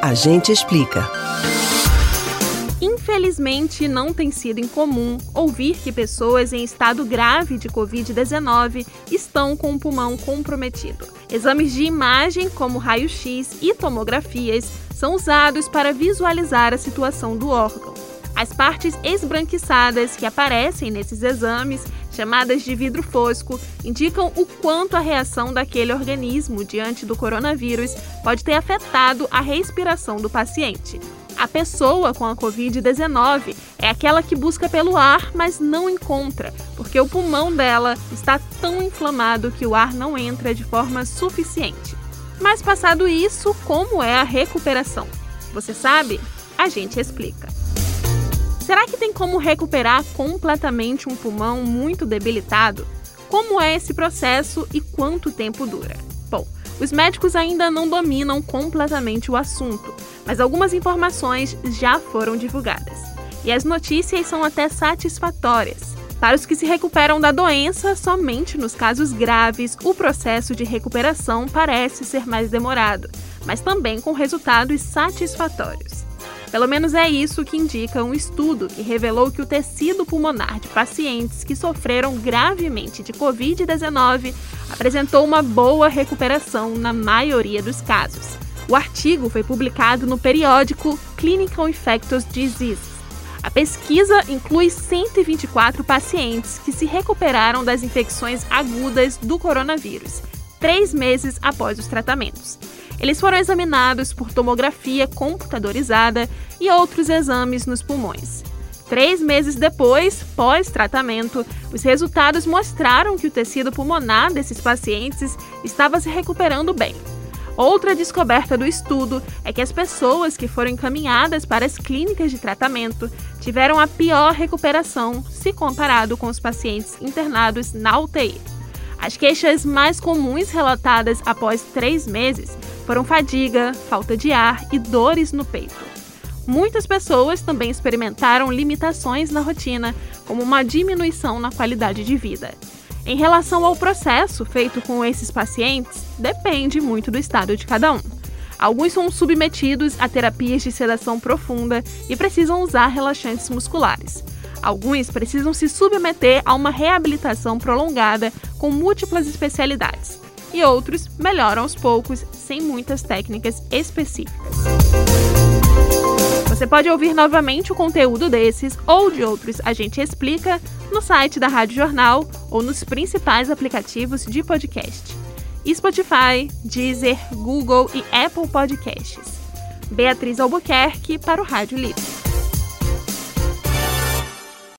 A gente explica. Infelizmente, não tem sido incomum ouvir que pessoas em estado grave de Covid-19 estão com o pulmão comprometido. Exames de imagem, como raio-x e tomografias, são usados para visualizar a situação do órgão. As partes esbranquiçadas que aparecem nesses exames, chamadas de vidro fosco, indicam o quanto a reação daquele organismo diante do coronavírus pode ter afetado a respiração do paciente. A pessoa com a Covid-19 é aquela que busca pelo ar, mas não encontra, porque o pulmão dela está tão inflamado que o ar não entra de forma suficiente. Mas passado isso, como é a recuperação? Você sabe? A gente explica. Será que tem como recuperar completamente um pulmão muito debilitado? Como é esse processo e quanto tempo dura? Bom, os médicos ainda não dominam completamente o assunto, mas algumas informações já foram divulgadas. E as notícias são até satisfatórias. Para os que se recuperam da doença, somente nos casos graves, o processo de recuperação parece ser mais demorado, mas também com resultados satisfatórios. Pelo menos é isso que indica um estudo que revelou que o tecido pulmonar de pacientes que sofreram gravemente de Covid-19 apresentou uma boa recuperação na maioria dos casos. O artigo foi publicado no periódico Clinical Infectious Diseases. A pesquisa inclui 124 pacientes que se recuperaram das infecções agudas do coronavírus, três meses após os tratamentos. Eles foram examinados por tomografia computadorizada e outros exames nos pulmões. Três meses depois, pós-tratamento, os resultados mostraram que o tecido pulmonar desses pacientes estava se recuperando bem. Outra descoberta do estudo é que as pessoas que foram encaminhadas para as clínicas de tratamento tiveram a pior recuperação se comparado com os pacientes internados na UTI. As queixas mais comuns relatadas após três meses foram fadiga, falta de ar e dores no peito. Muitas pessoas também experimentaram limitações na rotina, como uma diminuição na qualidade de vida. Em relação ao processo feito com esses pacientes, depende muito do estado de cada um. Alguns são submetidos a terapias de sedação profunda e precisam usar relaxantes musculares. Alguns precisam se submeter a uma reabilitação prolongada com múltiplas especialidades e outros melhoram aos poucos, sem muitas técnicas específicas. Você pode ouvir novamente o conteúdo desses ou de outros A Gente Explica no site da Rádio Jornal ou nos principais aplicativos de podcast: Spotify, Deezer, Google e Apple Podcasts. Beatriz Albuquerque para o Rádio Livre.